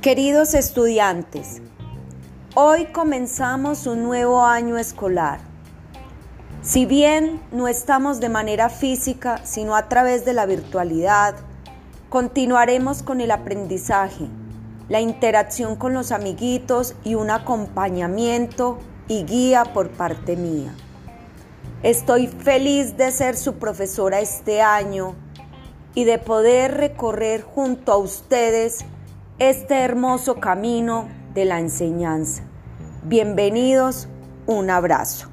Queridos estudiantes, hoy comenzamos un nuevo año escolar. Si bien no estamos de manera física, sino a través de la virtualidad, continuaremos con el aprendizaje, la interacción con los amiguitos y un acompañamiento y guía por parte mía. Estoy feliz de ser su profesora este año y de poder recorrer junto a ustedes este hermoso camino de la enseñanza. Bienvenidos, un abrazo.